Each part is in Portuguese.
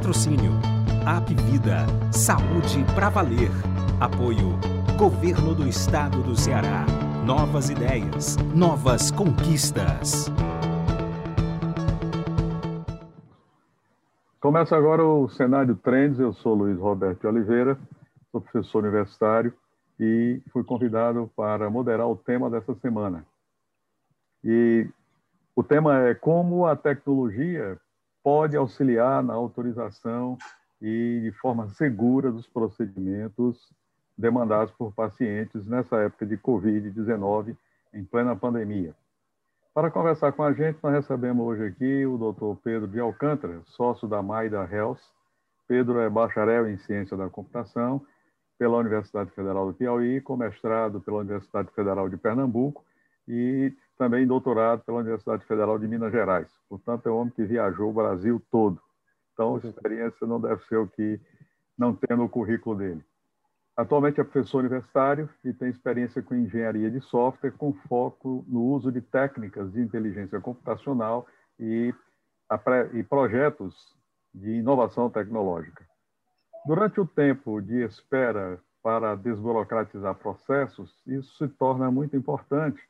Patrocínio. App Vida. Saúde para valer. Apoio. Governo do Estado do Ceará. Novas ideias. Novas conquistas. Começa agora o Cenário Trends. Eu sou Luiz Roberto de Oliveira, sou professor universitário e fui convidado para moderar o tema dessa semana. E o tema é como a tecnologia pode auxiliar na autorização e de forma segura dos procedimentos demandados por pacientes nessa época de Covid-19, em plena pandemia. Para conversar com a gente, nós recebemos hoje aqui o Dr. Pedro de Alcântara, sócio da Maida Health. Pedro é bacharel em Ciência da Computação pela Universidade Federal do Piauí, com mestrado pela Universidade Federal de Pernambuco e também doutorado pela Universidade Federal de Minas Gerais. Portanto, é um homem que viajou o Brasil todo. Então, a experiência não deve ser o que não tem no currículo dele. Atualmente é professor universitário e tem experiência com engenharia de software, com foco no uso de técnicas de inteligência computacional e, e projetos de inovação tecnológica. Durante o tempo de espera para desburocratizar processos, isso se torna muito importante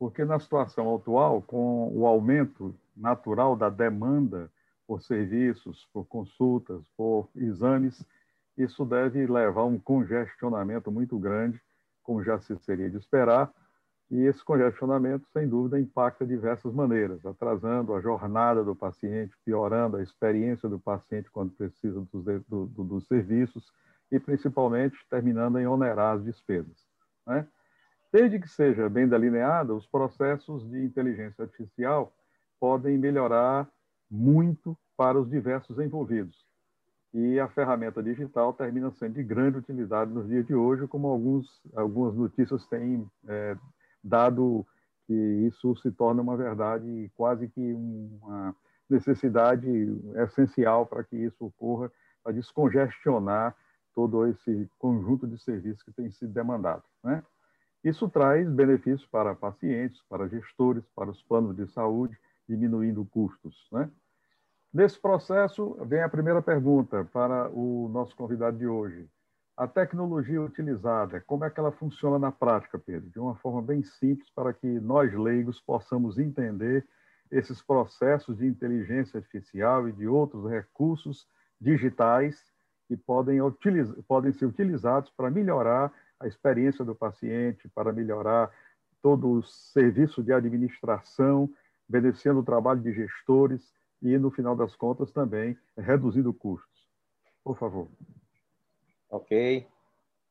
porque na situação atual, com o aumento natural da demanda por serviços, por consultas, por exames, isso deve levar a um congestionamento muito grande, como já se seria de esperar, e esse congestionamento, sem dúvida, impacta de diversas maneiras, atrasando a jornada do paciente, piorando a experiência do paciente quando precisa dos, do, do, dos serviços e, principalmente, terminando em onerar as despesas. Né? Desde que seja bem delineada, os processos de inteligência artificial podem melhorar muito para os diversos envolvidos. E a ferramenta digital termina sendo de grande utilidade nos dias de hoje, como alguns, algumas notícias têm é, dado que isso se torna uma verdade, quase que uma necessidade essencial para que isso ocorra, para descongestionar todo esse conjunto de serviços que tem sido demandado. Né? Isso traz benefícios para pacientes, para gestores, para os planos de saúde, diminuindo custos. Né? Nesse processo, vem a primeira pergunta para o nosso convidado de hoje. A tecnologia utilizada, como é que ela funciona na prática, Pedro? De uma forma bem simples, para que nós leigos possamos entender esses processos de inteligência artificial e de outros recursos digitais que podem, podem ser utilizados para melhorar a experiência do paciente, para melhorar todo o serviço de administração, beneficiando o trabalho de gestores e, no final das contas, também reduzindo custos. Por favor. Ok.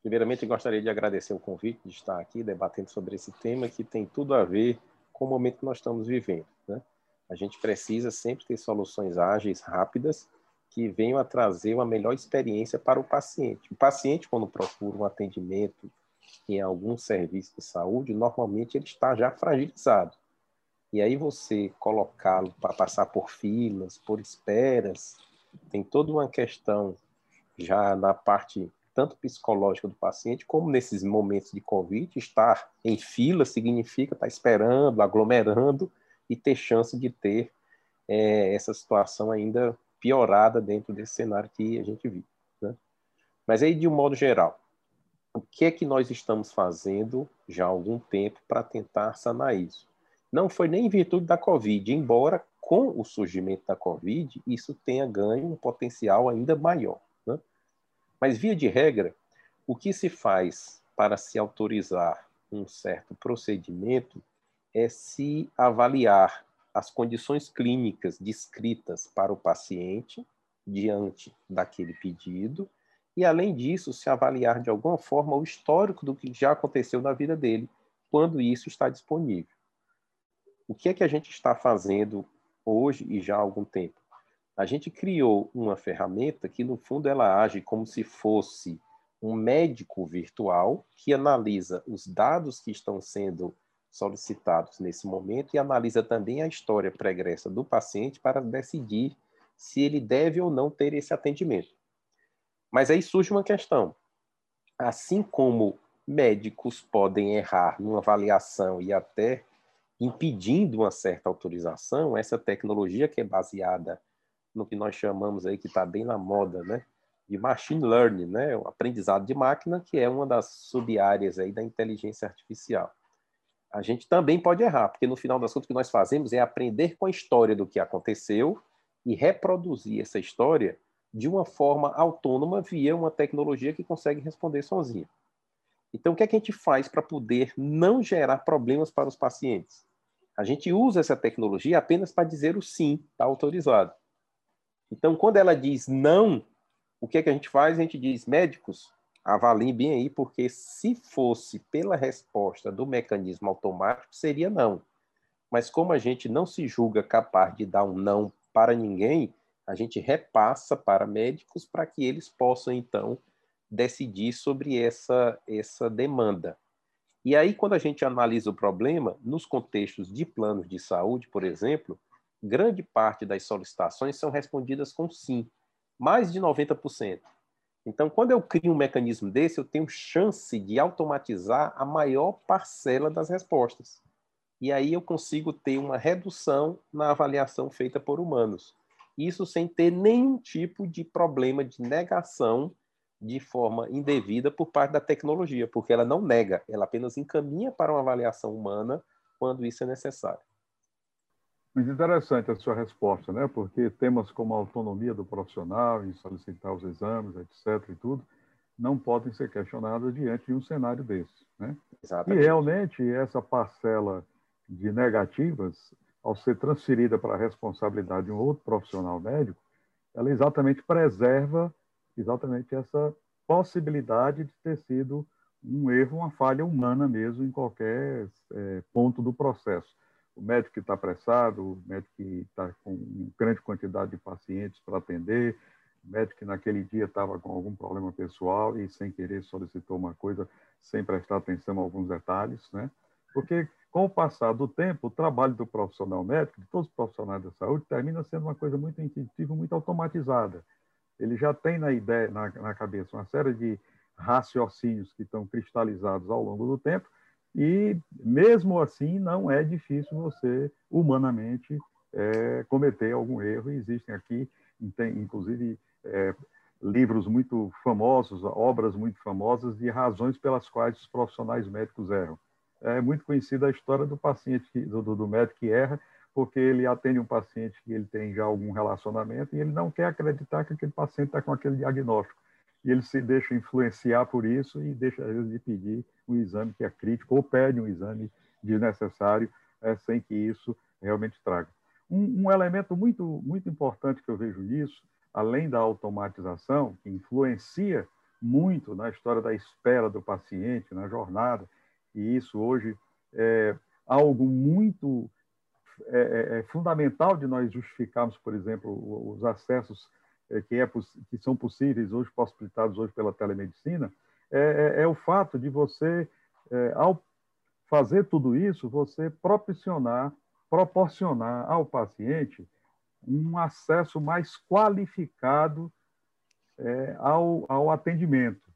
Primeiramente, gostaria de agradecer o convite de estar aqui debatendo sobre esse tema que tem tudo a ver com o momento que nós estamos vivendo. Né? A gente precisa sempre ter soluções ágeis, rápidas, que venham a trazer uma melhor experiência para o paciente. O paciente, quando procura um atendimento em algum serviço de saúde, normalmente ele está já fragilizado. E aí você colocá-lo para passar por filas, por esperas, tem toda uma questão já na parte tanto psicológica do paciente, como nesses momentos de Covid, estar em fila significa estar esperando, aglomerando e ter chance de ter é, essa situação ainda piorada dentro desse cenário que a gente vive. Né? Mas aí, de um modo geral, o que é que nós estamos fazendo já há algum tempo para tentar sanar isso? Não foi nem em virtude da Covid, embora com o surgimento da Covid isso tenha ganho um potencial ainda maior. Né? Mas, via de regra, o que se faz para se autorizar um certo procedimento é se avaliar as condições clínicas descritas para o paciente diante daquele pedido e, além disso, se avaliar de alguma forma o histórico do que já aconteceu na vida dele, quando isso está disponível. O que é que a gente está fazendo hoje e já há algum tempo? A gente criou uma ferramenta que, no fundo, ela age como se fosse um médico virtual que analisa os dados que estão sendo solicitados nesse momento e analisa também a história pregressa do paciente para decidir se ele deve ou não ter esse atendimento. Mas aí surge uma questão. Assim como médicos podem errar numa avaliação e até impedindo uma certa autorização, essa tecnologia que é baseada no que nós chamamos aí, que está bem na moda, né? de machine learning, né? o aprendizado de máquina, que é uma das sub-áreas aí da inteligência artificial. A gente também pode errar, porque no final das contas o que nós fazemos é aprender com a história do que aconteceu e reproduzir essa história de uma forma autônoma via uma tecnologia que consegue responder sozinha. Então, o que, é que a gente faz para poder não gerar problemas para os pacientes? A gente usa essa tecnologia apenas para dizer o sim, está autorizado. Então, quando ela diz não, o que é que a gente faz? A gente diz, médicos, avaliem bem aí, porque se fosse pela resposta do mecanismo automático, seria não. Mas como a gente não se julga capaz de dar um não para ninguém, a gente repassa para médicos para que eles possam, então, decidir sobre essa, essa demanda. E aí, quando a gente analisa o problema, nos contextos de planos de saúde, por exemplo, grande parte das solicitações são respondidas com sim mais de 90%. Então, quando eu crio um mecanismo desse, eu tenho chance de automatizar a maior parcela das respostas. E aí eu consigo ter uma redução na avaliação feita por humanos. Isso sem ter nenhum tipo de problema de negação de forma indevida por parte da tecnologia, porque ela não nega, ela apenas encaminha para uma avaliação humana quando isso é necessário. Muito interessante a sua resposta, né? Porque temas como a autonomia do profissional em solicitar os exames, etc. e tudo, não podem ser questionados diante de um cenário desse, né? Exatamente. E realmente essa parcela de negativas, ao ser transferida para a responsabilidade de um outro profissional médico, ela exatamente preserva exatamente essa possibilidade de ter sido um erro, uma falha humana mesmo em qualquer é, ponto do processo o médico que está apressado, o médico que está com grande quantidade de pacientes para atender, o médico que naquele dia estava com algum problema pessoal e sem querer solicitou uma coisa sem prestar atenção a alguns detalhes, né? Porque com o passar do tempo, o trabalho do profissional médico, de todos os profissionais da saúde, termina sendo uma coisa muito intuitiva, muito automatizada. Ele já tem na ideia, na, na cabeça, uma série de raciocínios que estão cristalizados ao longo do tempo e, mesmo assim, não é difícil você, humanamente, é, cometer algum erro. Existem aqui, inclusive, é, livros muito famosos, obras muito famosas de razões pelas quais os profissionais médicos erram. É muito conhecida a história do paciente, do, do médico que erra, porque ele atende um paciente que ele tem já algum relacionamento e ele não quer acreditar que aquele paciente está com aquele diagnóstico e ele se deixa influenciar por isso e deixa, às vezes, de pedir um exame que é crítico ou pede um exame desnecessário é, sem que isso realmente traga. Um, um, elemento muito, muito importante que eu vejo nisso, além da automatização, que influencia muito na história da espera do paciente, na jornada, e isso hoje é algo muito é, é, é fundamental de nós justificarmos, por exemplo, os acessos que, é, que são possíveis hoje, possibilitados hoje pela telemedicina, é, é, é o fato de você, é, ao fazer tudo isso, você proporcionar, proporcionar ao paciente um acesso mais qualificado é, ao, ao atendimento.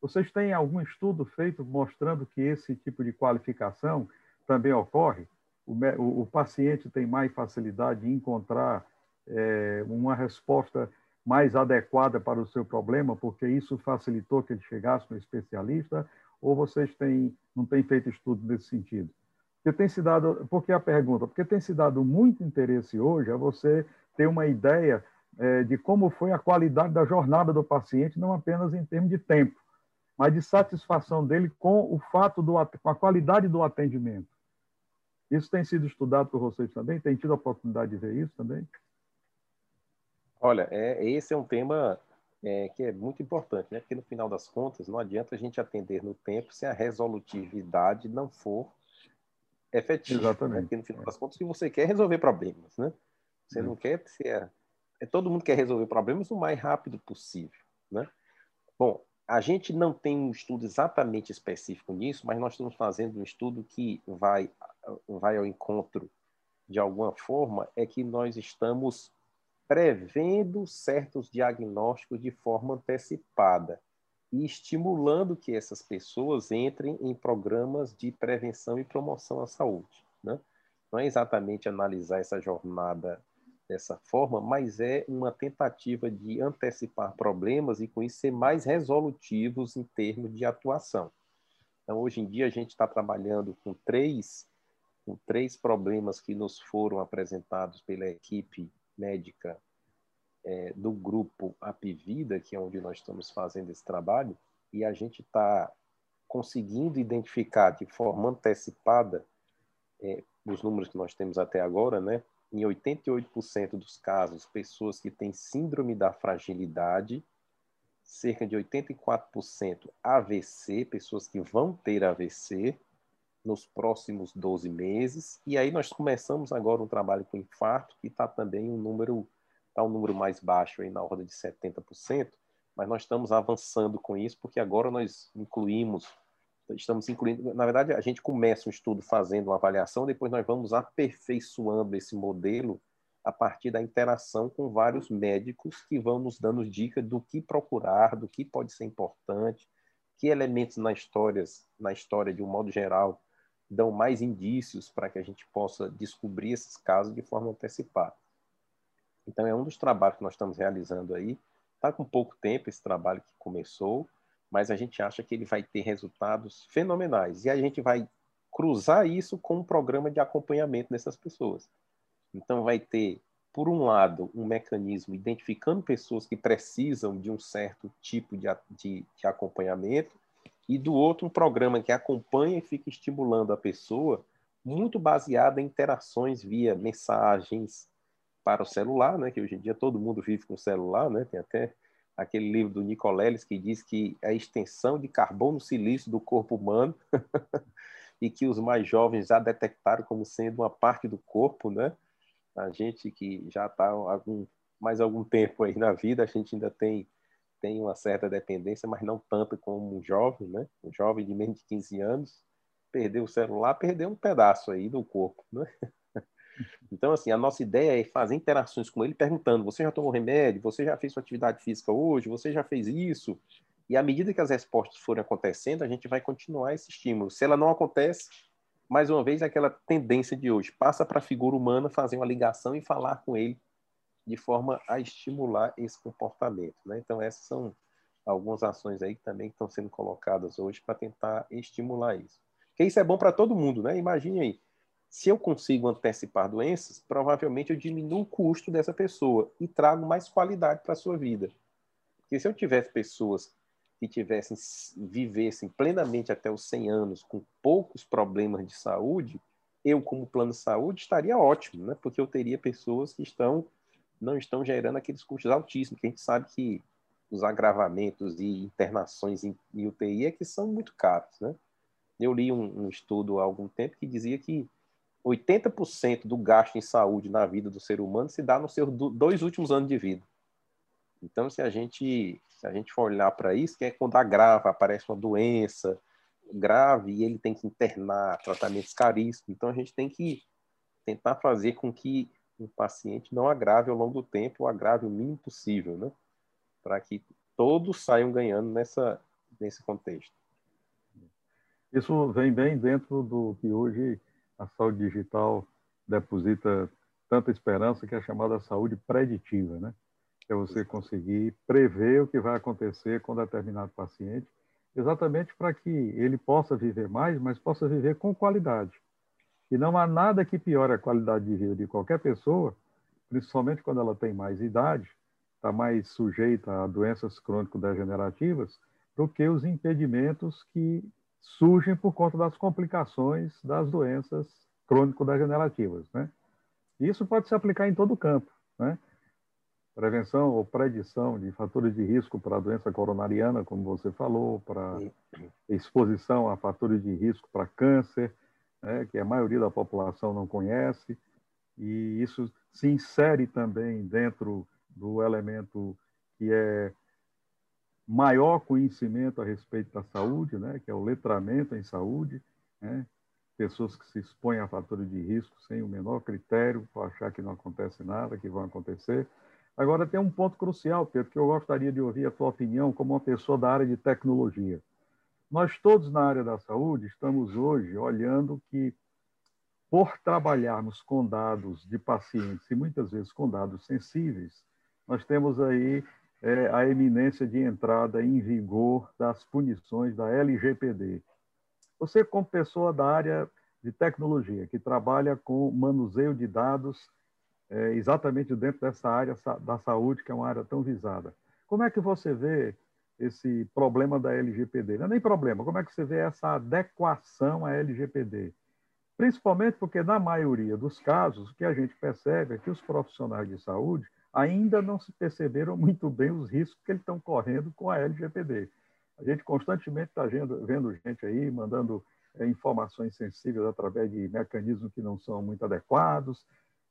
Vocês têm algum estudo feito mostrando que esse tipo de qualificação também ocorre? O, o, o paciente tem mais facilidade em encontrar é, uma resposta mais adequada para o seu problema, porque isso facilitou que ele chegasse no especialista, ou vocês têm, não têm feito estudo nesse sentido? Porque tem se dado, porque a pergunta, porque tem se dado muito interesse hoje a você ter uma ideia é, de como foi a qualidade da jornada do paciente, não apenas em termos de tempo, mas de satisfação dele com o fato do com a qualidade do atendimento. Isso tem sido estudado por vocês também? Tem tido a oportunidade de ver isso também? Olha, é, esse é um tema é, que é muito importante, né? Porque no final das contas não adianta a gente atender no tempo se a resolutividade não for efetiva. Né? Exatamente. Né? Porque no final das contas, se você quer resolver problemas, né? Você não quer ser. É, todo mundo quer resolver problemas o mais rápido possível, né? Bom, a gente não tem um estudo exatamente específico nisso, mas nós estamos fazendo um estudo que vai, vai ao encontro de alguma forma, é que nós estamos prevendo certos diagnósticos de forma antecipada e estimulando que essas pessoas entrem em programas de prevenção e promoção à saúde. Né? Não é exatamente analisar essa jornada dessa forma, mas é uma tentativa de antecipar problemas e, com isso, ser mais resolutivos em termos de atuação. Então, hoje em dia, a gente está trabalhando com três, com três problemas que nos foram apresentados pela equipe médica é, do grupo Apivida, que é onde nós estamos fazendo esse trabalho, e a gente está conseguindo identificar de forma antecipada é, os números que nós temos até agora, né? Em 88% dos casos, pessoas que têm síndrome da fragilidade, cerca de 84% AVC, pessoas que vão ter AVC nos próximos 12 meses, e aí nós começamos agora um trabalho com infarto, que está também um número está um número mais baixo, aí na ordem de 70%, mas nós estamos avançando com isso, porque agora nós incluímos, estamos incluindo, na verdade, a gente começa um estudo fazendo uma avaliação, depois nós vamos aperfeiçoando esse modelo a partir da interação com vários médicos que vão nos dando dicas do que procurar, do que pode ser importante, que elementos na história, na história de um modo geral, dão mais indícios para que a gente possa descobrir esses casos de forma antecipada. Então, é um dos trabalhos que nós estamos realizando aí. Está com pouco tempo esse trabalho que começou, mas a gente acha que ele vai ter resultados fenomenais. E a gente vai cruzar isso com um programa de acompanhamento dessas pessoas. Então, vai ter, por um lado, um mecanismo identificando pessoas que precisam de um certo tipo de, de, de acompanhamento, e do outro, um programa que acompanha e fica estimulando a pessoa, muito baseado em interações via mensagens, para o celular, né, que hoje em dia todo mundo vive com celular, né, tem até aquele livro do Nicoleles que diz que a extensão de carbono silício do corpo humano e que os mais jovens já detectaram como sendo uma parte do corpo, né? A gente que já está algum mais algum tempo aí na vida, a gente ainda tem tem uma certa dependência, mas não tanto como um jovem, né? Um jovem de menos de 15 anos perdeu o celular, perdeu um pedaço aí do corpo, né? Então, assim, a nossa ideia é fazer interações com ele, perguntando: você já tomou remédio? Você já fez sua atividade física hoje? Você já fez isso? E à medida que as respostas forem acontecendo, a gente vai continuar esse estímulo. Se ela não acontece, mais uma vez, aquela tendência de hoje, passa para a figura humana fazer uma ligação e falar com ele de forma a estimular esse comportamento. Né? Então, essas são algumas ações aí que também estão sendo colocadas hoje para tentar estimular isso. Porque isso é bom para todo mundo, né? Imagine aí, se eu consigo antecipar doenças, provavelmente eu diminuo o custo dessa pessoa e trago mais qualidade para a sua vida. Porque se eu tivesse pessoas que tivessem vivessem plenamente até os 100 anos com poucos problemas de saúde, eu como plano de saúde estaria ótimo, né? Porque eu teria pessoas que estão não estão gerando aqueles custos altíssimos, que a gente sabe que os agravamentos e internações em, UTI é que são muito caros, né? Eu li um, um estudo há algum tempo que dizia que 80% do gasto em saúde na vida do ser humano se dá nos seus dois últimos anos de vida. Então, se a gente, se a gente for olhar para isso, que é quando agrava, aparece uma doença grave e ele tem que internar, tratamentos caríssimos. Então, a gente tem que tentar fazer com que o paciente não agrave ao longo do tempo, agrave o mínimo possível, né? Para que todos saiam ganhando nessa, nesse contexto. Isso vem bem dentro do que hoje a saúde digital deposita tanta esperança que é chamada saúde preditiva, né? É você conseguir prever o que vai acontecer com determinado paciente, exatamente para que ele possa viver mais, mas possa viver com qualidade. E não há nada que piore a qualidade de vida de qualquer pessoa, principalmente quando ela tem mais idade, está mais sujeita a doenças crônico-degenerativas, do que os impedimentos que surgem por conta das complicações das doenças crônico-degenerativas. Né? Isso pode se aplicar em todo o campo. Né? Prevenção ou predição de fatores de risco para a doença coronariana, como você falou, para exposição a fatores de risco para câncer, né, que a maioria da população não conhece, e isso se insere também dentro do elemento que é maior conhecimento a respeito da saúde, né, que é o letramento em saúde, né, pessoas que se expõem a fatores de risco sem o menor critério, para achar que não acontece nada, que vão acontecer. Agora, tem um ponto crucial, Pedro, que eu gostaria de ouvir a tua opinião como uma pessoa da área de tecnologia. Nós todos na área da saúde estamos hoje olhando que por trabalharmos com dados de pacientes e muitas vezes com dados sensíveis, nós temos aí é, a eminência de entrada em vigor das punições da LGPD. Você, como pessoa da área de tecnologia, que trabalha com manuseio de dados é, exatamente dentro dessa área da saúde, que é uma área tão visada, como é que você vê esse problema da LGPD? Não é nem problema, como é que você vê essa adequação à LGPD? Principalmente porque, na maioria dos casos, o que a gente percebe é que os profissionais de saúde ainda não se perceberam muito bem os riscos que eles estão correndo com a LGPD. A gente constantemente está vendo, gente aí mandando é, informações sensíveis através de mecanismos que não são muito adequados.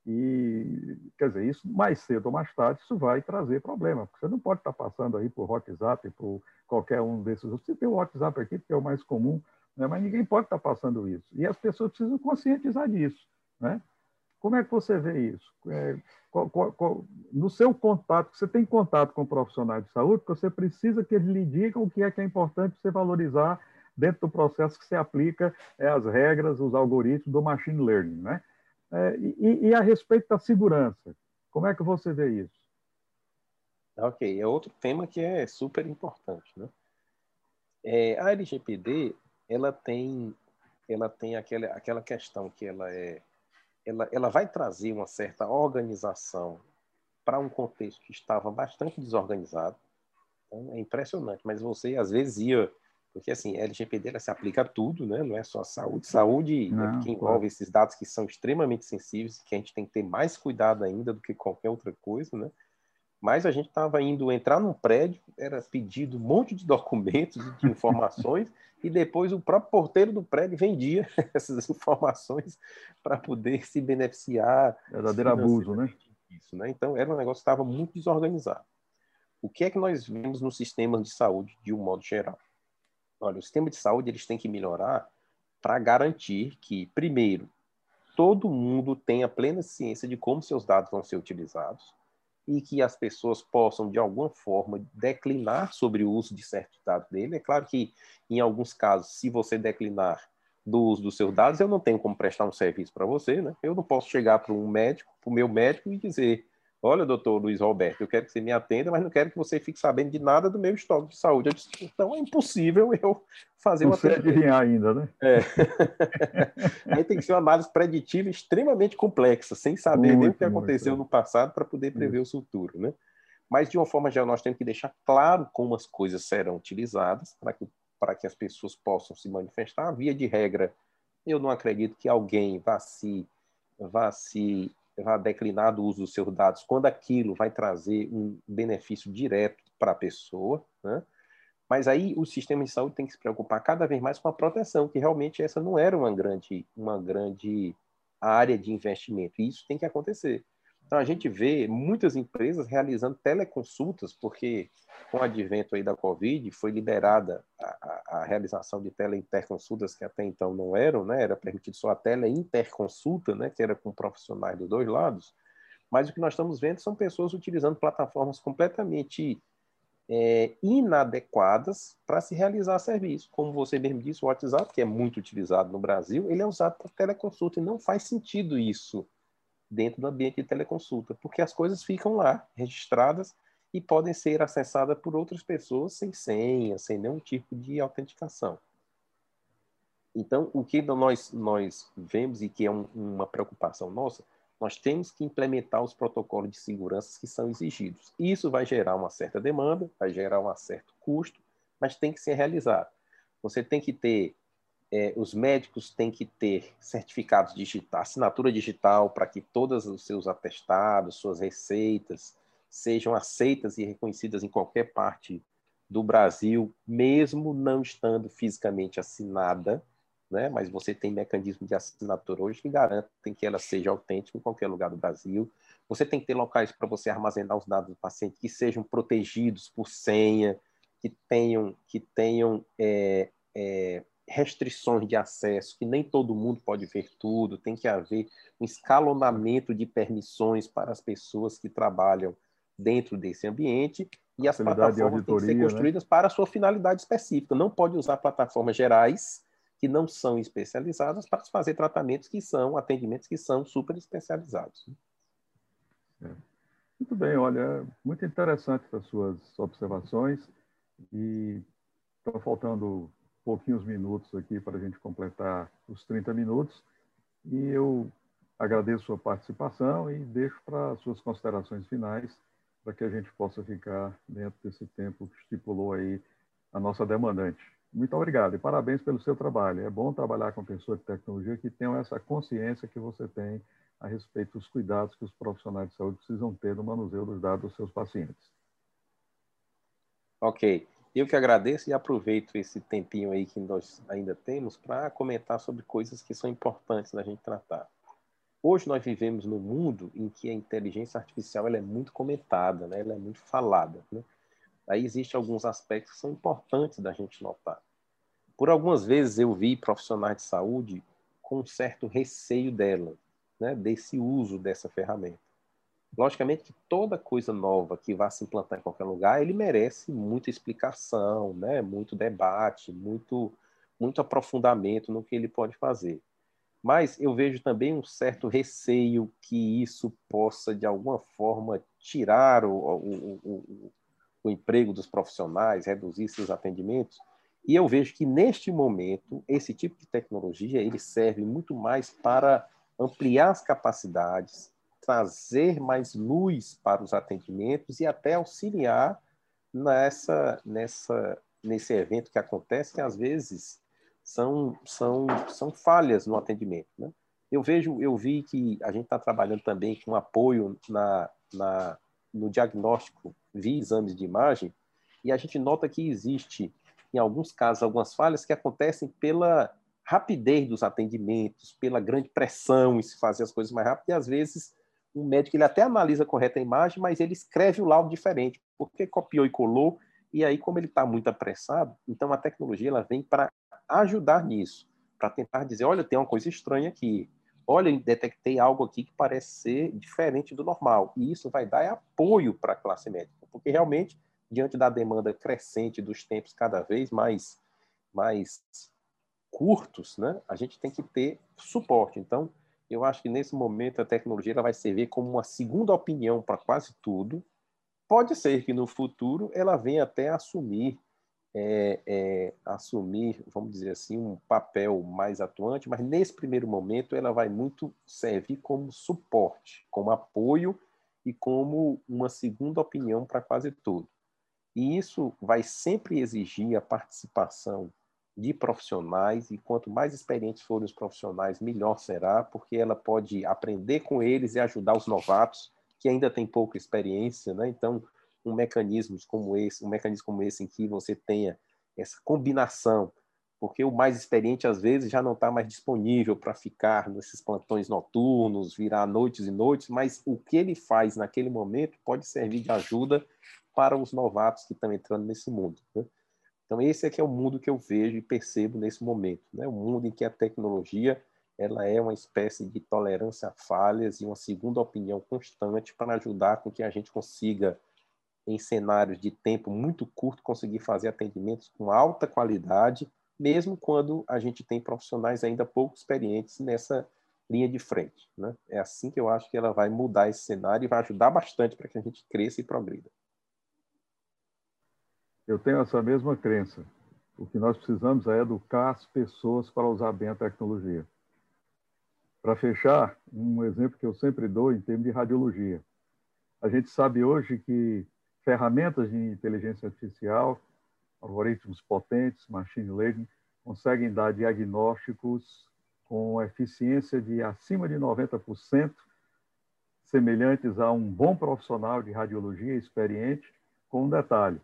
E, quer dizer, isso mais cedo ou mais tarde, isso vai trazer problema, porque você não pode estar passando aí por WhatsApp, por qualquer um desses. Você tem o WhatsApp aqui, que é o mais comum, né? mas ninguém pode estar passando isso. E as pessoas precisam conscientizar disso. Né? Como é que você vê isso? É, qual, qual, qual, no seu contato, você tem contato com profissionais de saúde, você precisa que eles lhe digam o que é que é importante você valorizar dentro do processo que você aplica é, as regras, os algoritmos do machine learning. Né? É, e, e a respeito da segurança, como é que você vê isso? Ok, é outro tema que é super importante. Né? É, a LGPD ela tem ela tem aquela, aquela questão que ela é ela, ela vai trazer uma certa organização para um contexto que estava bastante desorganizado. Então, é impressionante, mas você às vezes ia porque assim, a LGPD ela se aplica a tudo, né? Não é só saúde, saúde Não, é que envolve claro. esses dados que são extremamente sensíveis, que a gente tem que ter mais cuidado ainda do que qualquer outra coisa, né? Mas a gente estava indo entrar num prédio, era pedido um monte de documentos e de informações, e depois o próprio porteiro do prédio vendia essas informações para poder se beneficiar. Verdadeiro abuso, né? Isso, né? Então, era um negócio que estava muito desorganizado. O que é que nós vemos nos sistemas de saúde, de um modo geral? Olha, o sistema de saúde eles têm que melhorar para garantir que, primeiro, todo mundo tenha plena ciência de como seus dados vão ser utilizados, e que as pessoas possam, de alguma forma, declinar sobre o uso de certos dados dele. É claro que, em alguns casos, se você declinar do uso dos seus dados, eu não tenho como prestar um serviço para você, né? Eu não posso chegar para um médico, para o meu médico, e dizer: Olha, doutor Luiz Roberto, eu quero que você me atenda, mas não quero que você fique sabendo de nada do meu histórico de saúde. Disse, então é impossível eu fazer uma. Sei adivinhar ainda, né? É. Aí tem que ser uma análise preditiva extremamente complexa, sem saber muito, nem o que aconteceu muito. no passado para poder prever Isso. o futuro, né? Mas, de uma forma geral, nós temos que deixar claro como as coisas serão utilizadas para que, para que as pessoas possam se manifestar. Via de regra, eu não acredito que alguém vá se, vá se vai declinar do uso dos seus dados quando aquilo vai trazer um benefício direto para a pessoa, né? Mas aí o sistema de saúde tem que se preocupar cada vez mais com a proteção, que realmente essa não era uma grande, uma grande área de investimento. E isso tem que acontecer. Então a gente vê muitas empresas realizando teleconsultas, porque com o advento aí da Covid foi liberada a, a, realização de teleinterconsultas que até então não eram, né? Era permitido só a teleinterconsulta, né? Que era com profissionais dos dois lados. Mas o que nós estamos vendo são pessoas utilizando plataformas completamente é, inadequadas para se realizar serviço. Como você mesmo disse, o WhatsApp, que é muito utilizado no Brasil, ele é usado para teleconsulta e não faz sentido isso dentro do ambiente de teleconsulta, porque as coisas ficam lá, registradas e podem ser acessadas por outras pessoas sem senha, sem nenhum tipo de autenticação. Então, o que nós, nós vemos e que é um, uma preocupação nossa, nós temos que implementar os protocolos de segurança que são exigidos. Isso vai gerar uma certa demanda, vai gerar um certo custo, mas tem que ser realizado. Você tem que ter é, os médicos têm que ter certificados digitais, assinatura digital, para que todos os seus atestados, suas receitas, sejam aceitas e reconhecidas em qualquer parte do Brasil, mesmo não estando fisicamente assinada, né? mas você tem mecanismo de assinatura hoje que garantem que ela seja autêntica em qualquer lugar do Brasil. Você tem que ter locais para você armazenar os dados do paciente que sejam protegidos por senha, que tenham, que tenham é, é, restrições de acesso, que nem todo mundo pode ver tudo, tem que haver um escalonamento de permissões para as pessoas que trabalham dentro desse ambiente e as plataformas têm que ser né? construídas né? para a sua finalidade específica. Não pode usar plataformas gerais que não são especializadas para fazer tratamentos que são atendimentos que são super especializados. É. Muito bem, olha, muito interessante as suas observações e estão faltando pouquinhos minutos aqui para a gente completar os 30 minutos e eu agradeço sua participação e deixo para suas considerações finais para que a gente possa ficar dentro desse tempo que estipulou aí a nossa demandante. Muito obrigado e parabéns pelo seu trabalho. É bom trabalhar com pessoas de tecnologia que tenham essa consciência que você tem a respeito dos cuidados que os profissionais de saúde precisam ter no manuseio dos dados dos seus pacientes. Ok. Eu que agradeço e aproveito esse tempinho aí que nós ainda temos para comentar sobre coisas que são importantes da gente tratar. Hoje nós vivemos num mundo em que a inteligência artificial ela é muito comentada, né? ela é muito falada. Né? Aí existem alguns aspectos que são importantes da gente notar. Por algumas vezes eu vi profissionais de saúde com um certo receio dela, né, desse uso dessa ferramenta. Logicamente que toda coisa nova que vá se implantar em qualquer lugar, ele merece muita explicação, né, muito debate, muito, muito aprofundamento no que ele pode fazer. Mas eu vejo também um certo receio que isso possa, de alguma forma, tirar o, o, o, o emprego dos profissionais, reduzir seus atendimentos. E eu vejo que, neste momento, esse tipo de tecnologia ele serve muito mais para ampliar as capacidades, trazer mais luz para os atendimentos e até auxiliar nessa, nessa, nesse evento que acontece, que às vezes são, são, são falhas no atendimento. Né? Eu vejo, eu vi que a gente está trabalhando também com apoio na, na, no diagnóstico via exames de imagem, e a gente nota que existe, em alguns casos, algumas falhas que acontecem pela rapidez dos atendimentos, pela grande pressão em se fazer as coisas mais rápido, e às vezes um médico ele até analisa correta a imagem, mas ele escreve o laudo diferente, porque copiou e colou, e aí como ele está muito apressado, então a tecnologia ela vem para ajudar nisso, para tentar dizer, olha, tem uma coisa estranha aqui, olha, detectei algo aqui que parece ser diferente do normal, e isso vai dar apoio para a classe médica, porque realmente, diante da demanda crescente dos tempos cada vez mais, mais curtos, né, a gente tem que ter suporte. Então, eu acho que nesse momento a tecnologia vai servir como uma segunda opinião para quase tudo. Pode ser que no futuro ela venha até assumir é, é, assumir, vamos dizer assim, um papel mais atuante, mas nesse primeiro momento ela vai muito servir como suporte, como apoio e como uma segunda opinião para quase tudo. E isso vai sempre exigir a participação de profissionais, e quanto mais experientes forem os profissionais, melhor será, porque ela pode aprender com eles e ajudar os novatos, que ainda têm pouca experiência, né? Então, um mecanismo como esse, um mecanismo como esse em que você tenha essa combinação, porque o mais experiente às vezes já não está mais disponível para ficar nesses plantões noturnos, virar noites e noites, mas o que ele faz naquele momento pode servir de ajuda para os novatos que estão entrando nesse mundo. Né? Então esse é que é o mundo que eu vejo e percebo nesse momento, né? O mundo em que a tecnologia ela é uma espécie de tolerância a falhas e uma segunda opinião constante para ajudar com que a gente consiga em cenários de tempo muito curto conseguir fazer atendimentos com alta qualidade, mesmo quando a gente tem profissionais ainda pouco experientes nessa linha de frente. Né? É assim que eu acho que ela vai mudar esse cenário e vai ajudar bastante para que a gente cresça e progrida. Eu tenho essa mesma crença. O que nós precisamos é educar as pessoas para usar bem a tecnologia. Para fechar, um exemplo que eu sempre dou em termos de radiologia. A gente sabe hoje que ferramentas de inteligência artificial, algoritmos potentes, machine learning, conseguem dar diagnósticos com eficiência de acima de 90%, semelhantes a um bom profissional de radiologia experiente, com um detalhe: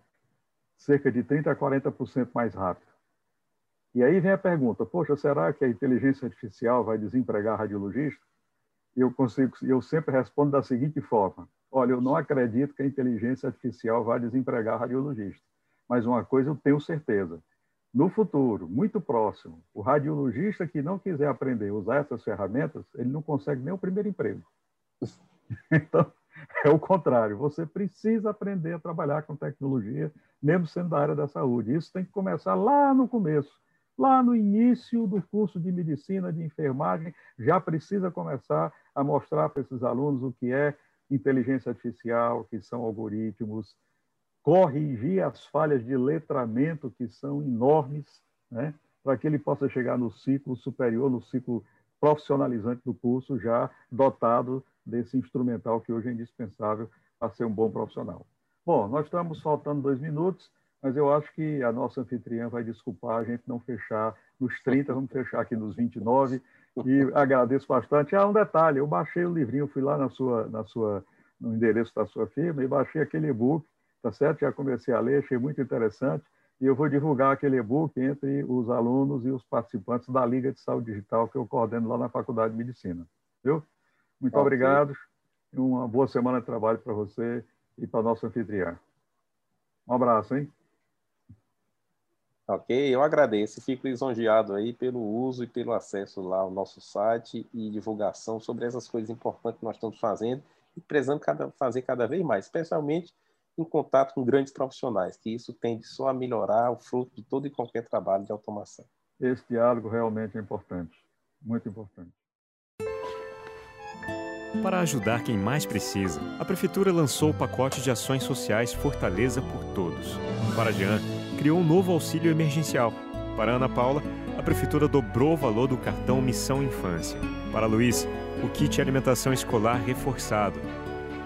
cerca de 30% a 40% mais rápido. E aí vem a pergunta: poxa, será que a inteligência artificial vai desempregar radiologista? Eu consigo, eu sempre respondo da seguinte forma: olha, eu não acredito que a inteligência artificial vai desempregar radiologista, mas uma coisa eu tenho certeza: no futuro, muito próximo, o radiologista que não quiser aprender a usar essas ferramentas, ele não consegue nem o primeiro emprego. Então, é o contrário. Você precisa aprender a trabalhar com tecnologia, mesmo sendo da área da saúde. Isso tem que começar lá no começo. lá no início do curso de medicina, de enfermagem, já precisa começar a mostrar para esses alunos o que é inteligência artificial, que são algoritmos, corrigir as falhas de letramento, que são enormes, né? para que ele possa chegar no ciclo superior, no ciclo profissionalizante do curso, já dotado desse instrumental que hoje é indispensável para ser um bom profissional. Bom, nós estamos faltando dois minutos, mas eu acho que a nossa anfitriã vai desculpar a gente não fechar nos 30, vamos fechar aqui nos 29, e agradeço bastante. Ah, um detalhe, eu baixei o livrinho, fui lá na sua, na sua, no endereço da sua firma e baixei aquele e-book, tá certo? Já comecei a ler, achei muito interessante, e eu vou divulgar aquele e-book entre os alunos e os participantes da Liga de Saúde Digital que eu coordeno lá na Faculdade de Medicina. Viu? Muito okay. obrigado. Uma boa semana de trabalho para você e para a nossa anfitriã. Um abraço, hein? Ok, eu agradeço, fico lisonjeado aí pelo uso e pelo acesso lá ao nosso site e divulgação sobre essas coisas importantes que nós estamos fazendo e precisamos cada, fazer cada vez mais, especialmente em contato com grandes profissionais, que isso tende só a melhorar o fruto de todo e qualquer trabalho de automação. Esse diálogo realmente é importante, muito importante. Para ajudar quem mais precisa, a Prefeitura lançou o pacote de ações sociais Fortaleza por Todos. Para Jean, criou um novo auxílio emergencial. Para Ana Paula, a Prefeitura dobrou o valor do cartão Missão Infância. Para Luiz, o kit alimentação escolar reforçado.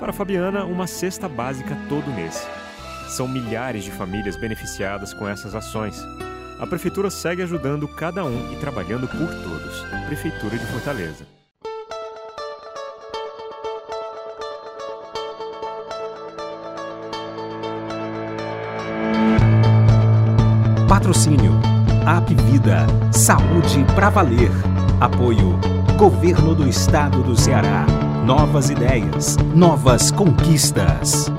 Para Fabiana, uma cesta básica todo mês. São milhares de famílias beneficiadas com essas ações. A Prefeitura segue ajudando cada um e trabalhando por todos. Prefeitura de Fortaleza. Patrocínio. App Vida. Saúde para valer. Apoio. Governo do Estado do Ceará. Novas ideias. Novas conquistas.